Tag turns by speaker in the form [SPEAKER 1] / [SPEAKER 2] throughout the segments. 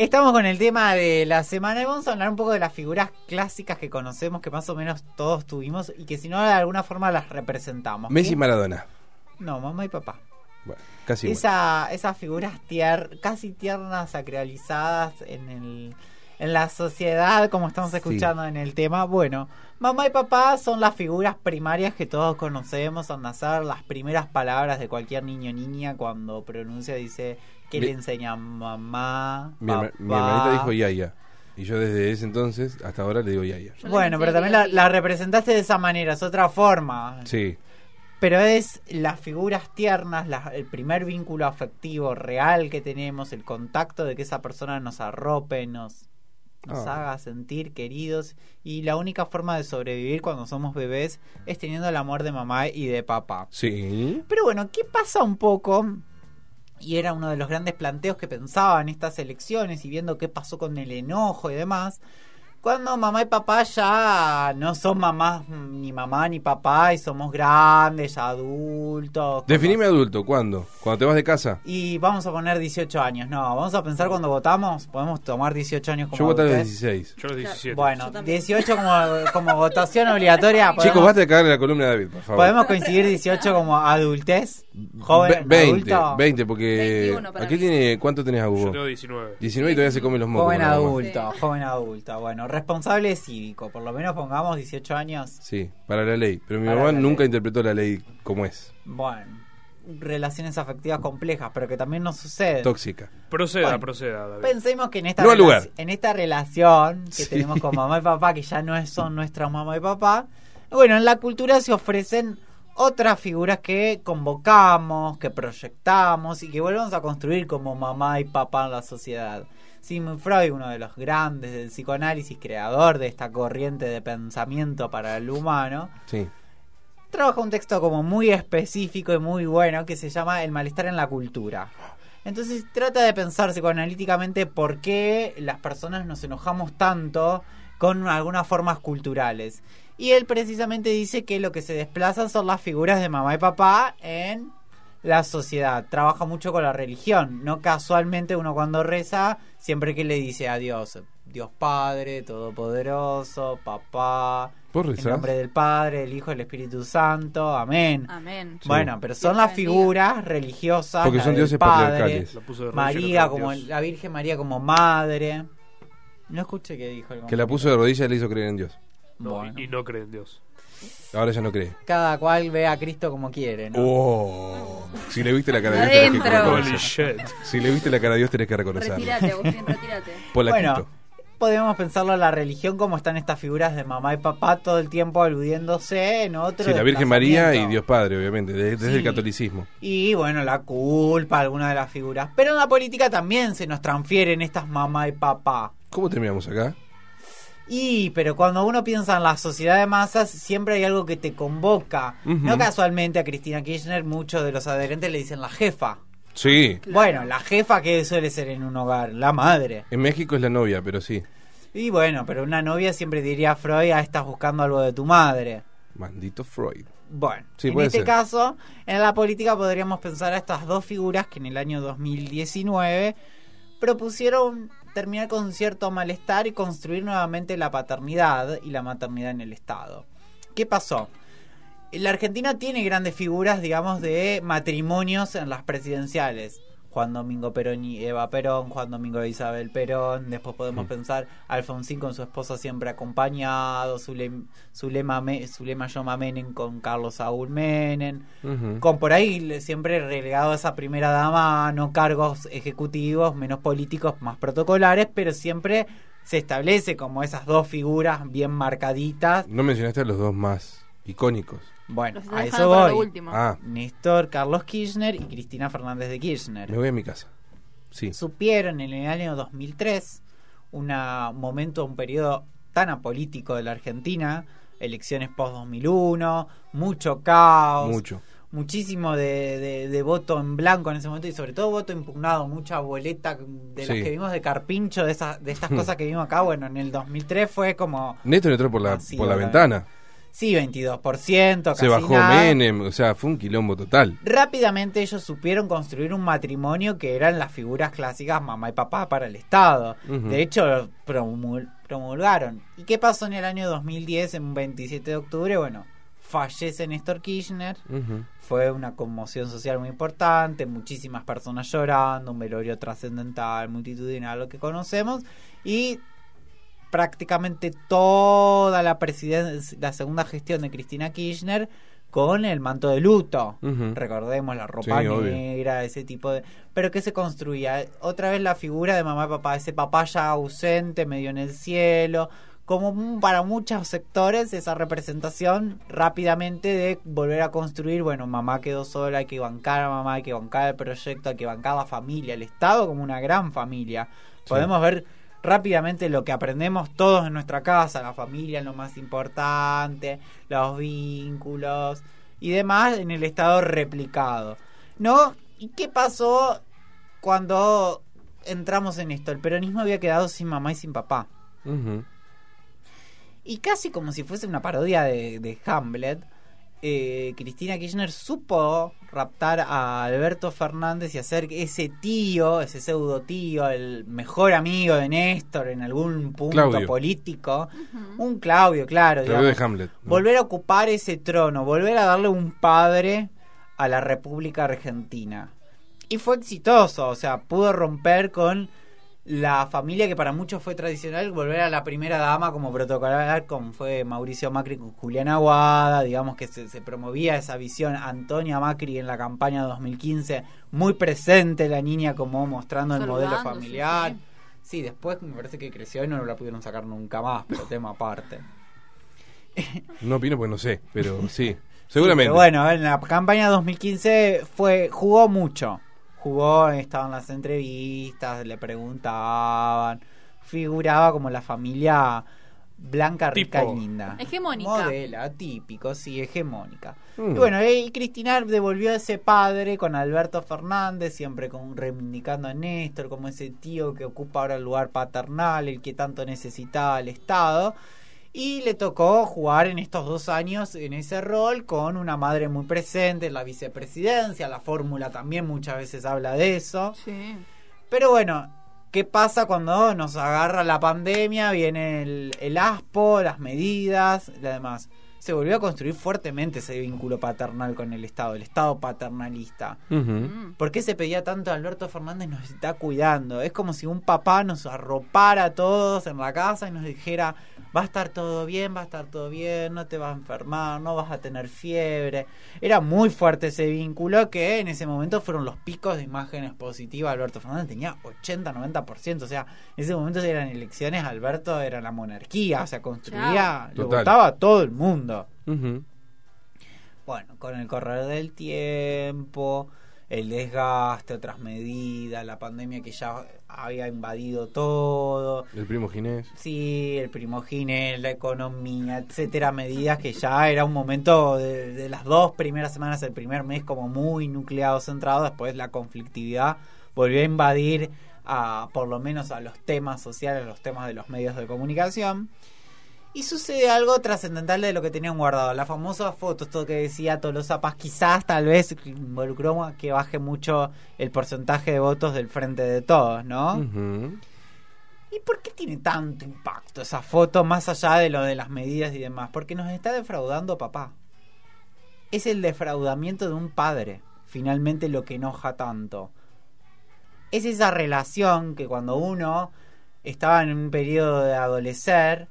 [SPEAKER 1] Estamos con el tema de la semana y vamos a hablar un poco de las figuras clásicas que conocemos, que más o menos todos tuvimos y que si no de alguna forma las representamos.
[SPEAKER 2] Messi y. Maradona.
[SPEAKER 1] No, mamá y papá.
[SPEAKER 2] Bueno, casi.
[SPEAKER 1] Esa, esas figuras tier, casi tiernas, sacralizadas en el en la sociedad, como estamos
[SPEAKER 2] Sí.
[SPEAKER 1] escuchando en el tema. Bueno, mamá y papá son las figuras primarias que todos conocemos al nacer, las primeras palabras de cualquier niño o niña cuando pronuncia, dice, ¿qué
[SPEAKER 2] Mi-
[SPEAKER 1] le enseña mamá?
[SPEAKER 2] Mi, hermanita dijo Yaya. Y yo desde ese entonces hasta ahora le digo Yaya.
[SPEAKER 1] Bueno, pero también la representaste de esa manera, es otra forma.
[SPEAKER 2] Sí.
[SPEAKER 1] Pero es las figuras tiernas, la- el primer vínculo afectivo real que tenemos, el contacto de que esa persona nos arrope, nos, nos
[SPEAKER 2] Ah.
[SPEAKER 1] haga sentir queridos. Y la única forma de sobrevivir cuando somos bebés es teniendo el amor de mamá y de papá.
[SPEAKER 2] Sí.
[SPEAKER 1] Pero bueno, ¿qué pasa un poco? Y era uno de los grandes planteos que pensaba en estas elecciones y viendo qué pasó con el enojo y demás. Cuando mamá y papá ya no son mamás, ni mamá ni papá, y somos grandes, ya adultos.
[SPEAKER 2] Definime
[SPEAKER 1] como-
[SPEAKER 2] adulto, ¿cuándo? ¿Cuando te vas de casa?
[SPEAKER 1] Y vamos a poner 18 años. No, vamos a pensar cuando votamos. Podemos tomar 18 años como
[SPEAKER 2] Yo voté a los
[SPEAKER 1] adultez?
[SPEAKER 2] 16.
[SPEAKER 3] Yo los 17.
[SPEAKER 1] Bueno,
[SPEAKER 4] Yo también.
[SPEAKER 1] 18 como, como votación obligatoria.
[SPEAKER 2] Chicos,
[SPEAKER 1] podemos-
[SPEAKER 2] basta de cagarle la columna a David, por favor.
[SPEAKER 1] ¿Podemos coincidir 18 como adultez? Joven,
[SPEAKER 2] Ve- 20,
[SPEAKER 1] adulto.
[SPEAKER 2] 20, porque
[SPEAKER 4] 21 para
[SPEAKER 2] aquí
[SPEAKER 4] mí.
[SPEAKER 2] tiene, ¿cuánto tenés a
[SPEAKER 3] Yo
[SPEAKER 2] Hugo?
[SPEAKER 3] tengo 19.
[SPEAKER 2] 19 y todavía se come los mocos.
[SPEAKER 1] Joven adulto, joven adulto. Bueno, responsable cívico, por lo menos pongamos 18 años.
[SPEAKER 2] Sí, para la ley. Pero mi
[SPEAKER 1] Para
[SPEAKER 2] mamá nunca
[SPEAKER 1] ley.
[SPEAKER 2] interpretó la ley como es.
[SPEAKER 1] Bueno, relaciones afectivas complejas, pero que también nos sucede.
[SPEAKER 2] Tóxica.
[SPEAKER 3] Proceda,
[SPEAKER 1] Bueno,
[SPEAKER 3] proceda, David.
[SPEAKER 1] Pensemos que en esta,
[SPEAKER 2] No lugar.
[SPEAKER 1] en esta relación que
[SPEAKER 2] Sí.
[SPEAKER 1] tenemos con mamá y papá, que ya no son nuestras mamá y papá, bueno, en la cultura se ofrecen otras figuras que convocamos, que proyectamos y que volvemos a construir como mamá y papá en la sociedad. Sigmund Freud, uno de los grandes del psicoanálisis, creador de esta corriente de pensamiento para el humano,
[SPEAKER 2] Sí.
[SPEAKER 1] trabaja un texto como muy específico y muy bueno que se llama El malestar en la cultura. Entonces trata de pensar psicoanalíticamente por qué las personas nos enojamos tanto con algunas formas culturales. Y él precisamente dice que lo que se desplazan son las figuras de mamá y papá en la sociedad. Trabaja mucho con la religión. No casualmente uno cuando reza, siempre que le dice a Dios, Dios Padre, Todopoderoso, Papá,
[SPEAKER 2] ¿Vos
[SPEAKER 1] en nombre del Padre, del Hijo y del Espíritu Santo. Amén.
[SPEAKER 4] Amén.
[SPEAKER 2] Sí.
[SPEAKER 1] Bueno, pero son
[SPEAKER 4] Dios
[SPEAKER 1] las figuras religiosas.
[SPEAKER 2] Porque
[SPEAKER 1] la
[SPEAKER 2] son
[SPEAKER 1] del
[SPEAKER 2] dioses
[SPEAKER 1] Padre,
[SPEAKER 2] patriarcales.
[SPEAKER 1] María como
[SPEAKER 3] Dios.
[SPEAKER 1] la Virgen María como madre. No escuché qué dijo el
[SPEAKER 2] Que la puso de rodillas y le hizo creer en Dios.
[SPEAKER 3] No,
[SPEAKER 1] Bueno,
[SPEAKER 3] y, y no cree en Dios.
[SPEAKER 2] Ahora ya no cree.
[SPEAKER 1] cada cual ve a Cristo como quiere, ¿no?
[SPEAKER 2] Oh. Si le viste la cara a Dios, tenés que reconocer.
[SPEAKER 3] shit.
[SPEAKER 2] Si le viste la cara a Dios, tenés que reconocerlo.
[SPEAKER 4] Retírate, Agustín, retírate.
[SPEAKER 1] Bueno, podemos pensarlo en la religión como están estas figuras de mamá y papá todo el tiempo aludiéndose en otro
[SPEAKER 2] Sí, la Virgen María y. Dios Padre, obviamente, de- desde
[SPEAKER 1] Sí.
[SPEAKER 2] el catolicismo.
[SPEAKER 1] Y bueno, la culpa, alguna de las figuras. Pero en la política también se nos transfieren estas mamá y papá.
[SPEAKER 2] ¿Cómo terminamos acá?
[SPEAKER 1] Y, pero cuando uno piensa en la sociedad de masas, siempre hay algo que te convoca. No casualmente a Cristina Kirchner, muchos de los adherentes le dicen la jefa.
[SPEAKER 2] Sí.
[SPEAKER 1] Bueno, la jefa que suele ser en un hogar, la madre.
[SPEAKER 2] En México es la novia, pero sí.
[SPEAKER 1] Y bueno, pero una novia siempre diría a Freud, ah, estás buscando algo de tu madre.
[SPEAKER 2] Maldito Freud.
[SPEAKER 1] Bueno,
[SPEAKER 2] Sí,
[SPEAKER 1] en este
[SPEAKER 2] ser.
[SPEAKER 1] caso, en la política podríamos pensar a estas dos figuras que en el año 2019 propusieron terminar con cierto malestar y construir nuevamente la paternidad y la maternidad en el Estado. ¿Qué pasó? La Argentina tiene grandes figuras, digamos, de matrimonios en las presidenciales. Juan Domingo Perón y Eva Perón, Juan Domingo e Isabel Perón, después podemos
[SPEAKER 2] Mm.
[SPEAKER 1] pensar Alfonsín con su esposa siempre acompañado, Zulem, Zulema, Zulema Yoma Menem con Carlos Saúl Menem,
[SPEAKER 2] Ujú.
[SPEAKER 1] con por ahí siempre relegado a esa primera dama, no cargos ejecutivos, menos políticos, más protocolares, pero siempre se establece como esas dos figuras bien marcaditas.
[SPEAKER 2] No mencionaste a los dos más icónicos.
[SPEAKER 1] Bueno,
[SPEAKER 4] Los
[SPEAKER 1] a eso voy.
[SPEAKER 2] Ah,
[SPEAKER 1] Néstor Carlos Kirchner y Cristina Fernández de Kirchner.
[SPEAKER 2] me voy a mi casa. Sí.
[SPEAKER 1] supieron en el año 2003, una, un momento, un periodo tan apolítico de la Argentina, elecciones post-2001, mucho caos,
[SPEAKER 2] Mucho.
[SPEAKER 1] muchísimo de, de- de voto en blanco en ese momento y sobre todo voto impugnado, mucha boleta de las
[SPEAKER 2] Sí.
[SPEAKER 1] que vimos de Carpincho, de, esas, de estas cosas que vimos acá, bueno, en el 2003 fue como...
[SPEAKER 2] Néstor entró por la,
[SPEAKER 1] Masivo,
[SPEAKER 2] por la
[SPEAKER 1] la
[SPEAKER 2] ventana.
[SPEAKER 1] Sí, 22%, casi
[SPEAKER 2] Se bajó
[SPEAKER 1] nada.
[SPEAKER 2] Menem, o sea, fue un quilombo total.
[SPEAKER 1] Rápidamente ellos supieron construir un matrimonio que eran las figuras clásicas mamá y papá para el Estado. De hecho, lo promul- promulgaron. ¿Y qué pasó en el año 2010, en un 27 de octubre? Bueno, fallece Néstor Kirchner. Fue una conmoción social muy importante, muchísimas personas llorando, un velorio trascendental, multitudinal, lo que conocemos. Y prácticamente toda la presidencia, la segunda gestión de Cristina Kirchner con el manto de luto. Recordemos la ropa
[SPEAKER 2] Sí, obvio.
[SPEAKER 1] negra, ese tipo de... Pero que se construía otra vez la figura de mamá y papá, ese papá ya ausente, medio en el cielo, como para muchos sectores esa representación rápidamente de volver a construir, bueno, mamá quedó sola, hay que bancar a mamá, hay que bancar el proyecto, hay que bancar a la familia, el Estado como una gran familia.
[SPEAKER 2] Sí.
[SPEAKER 1] Podemos ver rápidamente lo que aprendemos todos en nuestra casa, la familia es lo más importante, los vínculos y demás en el estado replicado. ¿No? ¿Y qué pasó cuando entramos en esto? El peronismo había quedado sin mamá y sin papá. Y casi como si fuese una parodia de, de Hamlet, eh, Cristina Kirchner supo raptar a Alberto Fernández y hacer que ese tío, ese pseudo tío, el mejor amigo de Néstor en algún punto
[SPEAKER 2] Claudio.
[SPEAKER 1] político, un Claudio, claro,
[SPEAKER 2] Claudio de Hamlet. ¿no?
[SPEAKER 1] volver a ocupar ese trono, volver a darle un padre a la República Argentina. Y fue exitoso, o sea, pudo romper con la familia que para muchos fue tradicional, volver a la primera dama como protocolar, como fue Mauricio Macri con Juliana Aguada, digamos que se, se promovía esa visión, Antonia Macri en la campaña 2015, muy presente la niña como mostrando el modelo familiar.
[SPEAKER 4] sí.
[SPEAKER 1] Sí, después me parece que creció y no la pudieron sacar nunca más, pero tema aparte.
[SPEAKER 2] No opino porque no sé, pero sí. Seguramente.
[SPEAKER 1] Pero bueno, en la campaña 2015 fue jugó mucho. Jugó, estaba en las entrevistas, le preguntaban, figuraba como la familia blanca, rica
[SPEAKER 2] Tipo.
[SPEAKER 1] y linda.
[SPEAKER 4] Hegemónica.
[SPEAKER 1] Modela, típico, sí, hegemónica.
[SPEAKER 2] Mm.
[SPEAKER 1] Y bueno, y Cristina devolvió a ese padre con Alberto Fernández, siempre con, reivindicando a Néstor como ese tío que ocupa ahora el lugar paternal, el que tanto necesitaba el Estado. Y le tocó jugar en estos dos años en ese rol con una madre muy presente en la vicepresidencia. La fórmula también muchas veces habla de eso.
[SPEAKER 4] Sí.
[SPEAKER 1] Pero bueno, ¿qué pasa cuando nos agarra la pandemia? Viene el, el ASPO, las medidas, y demás. Se volvió a construir fuertemente ese vínculo paternal con el Estado, el Estado paternalista.
[SPEAKER 4] Mm.
[SPEAKER 1] ¿Por qué se pedía tanto a Alberto Fernández nos está cuidando? Es como si un papá nos arropara a todos en la casa y nos dijera, va a estar todo bien, va a estar todo bien, no te vas a enfermar, no vas a tener fiebre. Era muy fuerte ese vínculo que en ese momento fueron los picos de imágenes positivas. Alberto Fernández tenía 80, 90%. O sea, en ese momento si eran elecciones, Alberto era la monarquía, o sea, construía, lo votaba a todo el mundo. Bueno, con el correr del tiempo, el desgaste, otras medidas, la pandemia que ya había invadido todo,
[SPEAKER 2] El primo Ginés.
[SPEAKER 1] sí, el primogine, la economía, etcétera, medidas que ya era un momento de, de las dos primeras semanas, el primer mes como muy nucleado, centrado, después la conflictividad volvió a invadir a, por lo menos a los temas sociales, los temas de los medios de comunicación. Y sucede algo trascendental de lo que tenían guardado. La famosa foto, esto que decía Tolosa Paz, quizás tal vez involucró a que baje mucho el porcentaje de votos del frente de todos, ¿no? ¿Y por qué tiene tanto impacto esa foto más allá de lo de las medidas y demás? Porque nos está defraudando papá. Es el defraudamiento de un padre, finalmente lo que enoja tanto. Es esa relación que cuando uno estaba en un periodo de adolecer,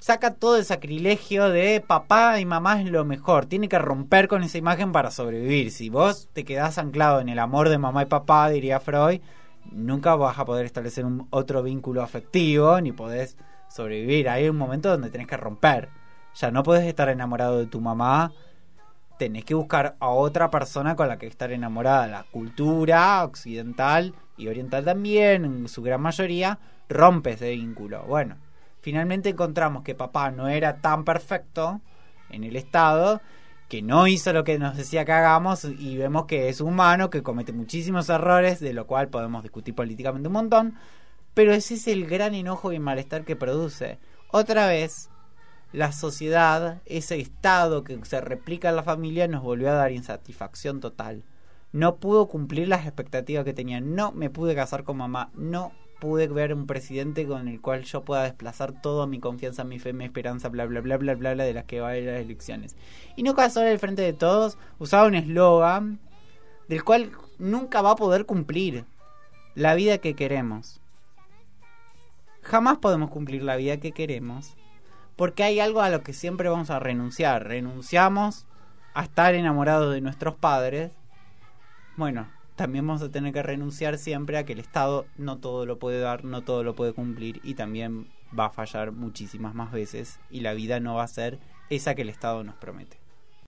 [SPEAKER 1] saca todo el sacrilegio de papá y mamá es lo mejor. Tiene que romper con esa imagen para sobrevivir. Si vos te quedás anclado en el amor de mamá y papá, diría Freud, nunca vas a poder establecer un otro vínculo afectivo ni podés sobrevivir. Hay un momento donde tenés que romper. Ya no podés estar enamorado de tu mamá. Tenés que buscar a otra persona con la que estar enamorada. La cultura occidental y oriental también, en su gran mayoría, rompe ese vínculo. Bueno, finalmente encontramos que papá no era tan perfecto en el Estado, que no hizo lo que nos decía que hagamos y vemos que es humano, que comete muchísimos errores, de lo cual podemos discutir políticamente un montón, pero ese es el gran enojo y malestar que produce. Otra vez, la sociedad, ese estado que se replica en la familia, nos volvió a dar insatisfacción total. No pudo cumplir las expectativas que tenía. No me pude casar con mamá. No pude ver un presidente con el cual yo pueda desplazar toda mi confianza, mi fe, mi esperanza, bla, bla, bla, bla, bla, bla, de las que va a ir las elecciones. Y no casó al frente de todos, usaba un eslogan del cual nunca va a poder cumplir la vida que queremos. Jamás podemos cumplir la vida que queremos porque hay algo a lo que siempre vamos a renunciar. Renunciamos a estar enamorados de nuestros padres. Bueno, también vamos a tener que renunciar siempre a que el Estado no todo lo puede dar, no todo lo puede cumplir y también va a fallar muchísimas más veces y la vida no va a ser esa que el Estado nos promete.